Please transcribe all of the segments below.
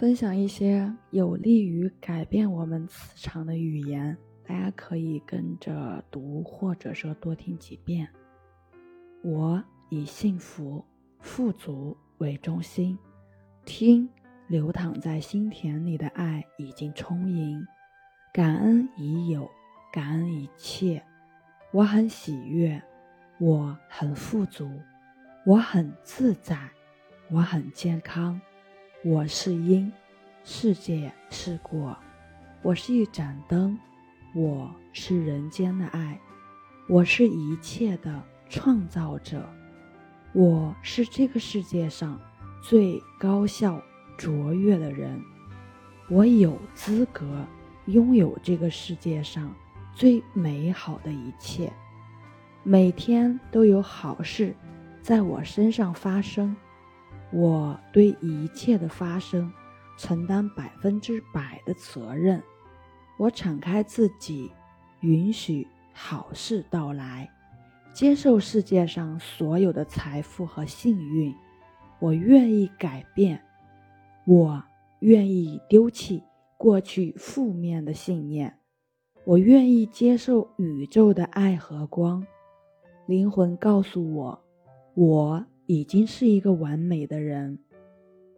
分享一些有利于改变我们磁场的语言，大家可以跟着读，或者说多听几遍。我以幸福、富足为中心，听流淌在心田里的爱已经充盈，感恩已有，感恩一切。我很喜悦，我很富足，我很自在，我很健康。我是因，世界是果。我是一盏灯，我是人间的爱，我是一切的创造者，我是这个世界上最高效卓越的人。我有资格拥有这个世界上最美好的一切，每天都有好事在我身上发生。我对一切的发生承担百分之百的责任。我敞开自己，允许好事到来，接受世界上所有的财富和幸运。我愿意改变，我愿意丢弃过去负面的信念，我愿意接受宇宙的爱和光。灵魂告诉我，我。已经是一个完美的人，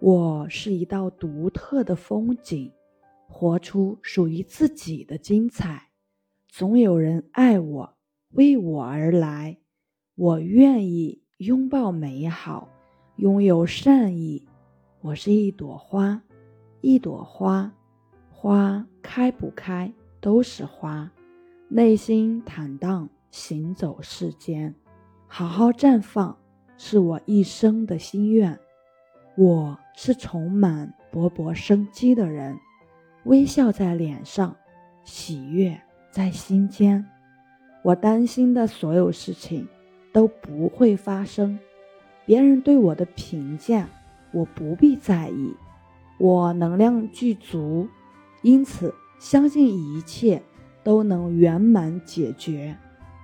我是一道独特的风景，活出属于自己的精彩。总有人爱我，为我而来。我愿意拥抱美好，拥有善意。我是一朵花，一朵花，花开不开都是花。内心坦荡，行走世间，好好绽放。是我一生的心愿。我是充满勃勃生机的人，微笑在脸上，喜悦在心间。我担心的所有事情都不会发生。别人对我的评价，我不必在意。我能量具足，因此相信一切都能圆满解决。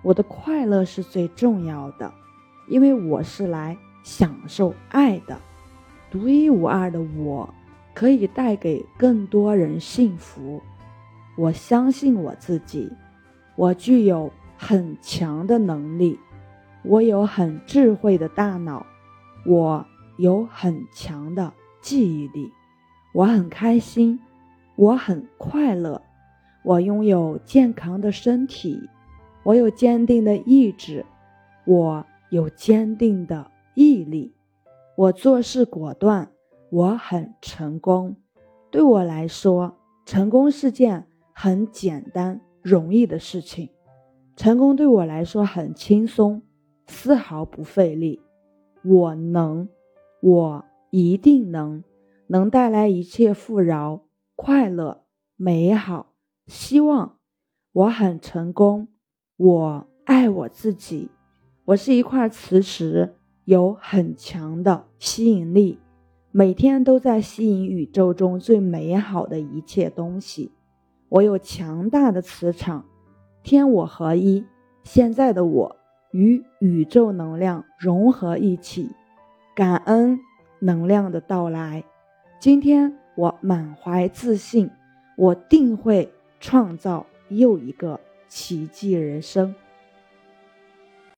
我的快乐是最重要的。因为我是来享受爱的，独一无二的我，可以带给更多人幸福。我相信我自己，我具有很强的能力，我有很智慧的大脑，我有很强的记忆力，我很开心，我很快乐，我拥有健康的身体，我有坚定的意志，我。有坚定的毅力，我做事果断，我很成功。对我来说，成功是件很简单、容易的事情。成功对我来说很轻松，丝毫不费力。我能，我一定能，能带来一切富饶、快乐、美好、希望。我很成功，我爱我自己。我是一块磁石，有很强的吸引力，每天都在吸引宇宙中最美好的一切东西。我有强大的磁场，天我合一。现在的我与宇宙能量融合一起，感恩能量的到来。今天我满怀自信，我定会创造又一个奇迹人生。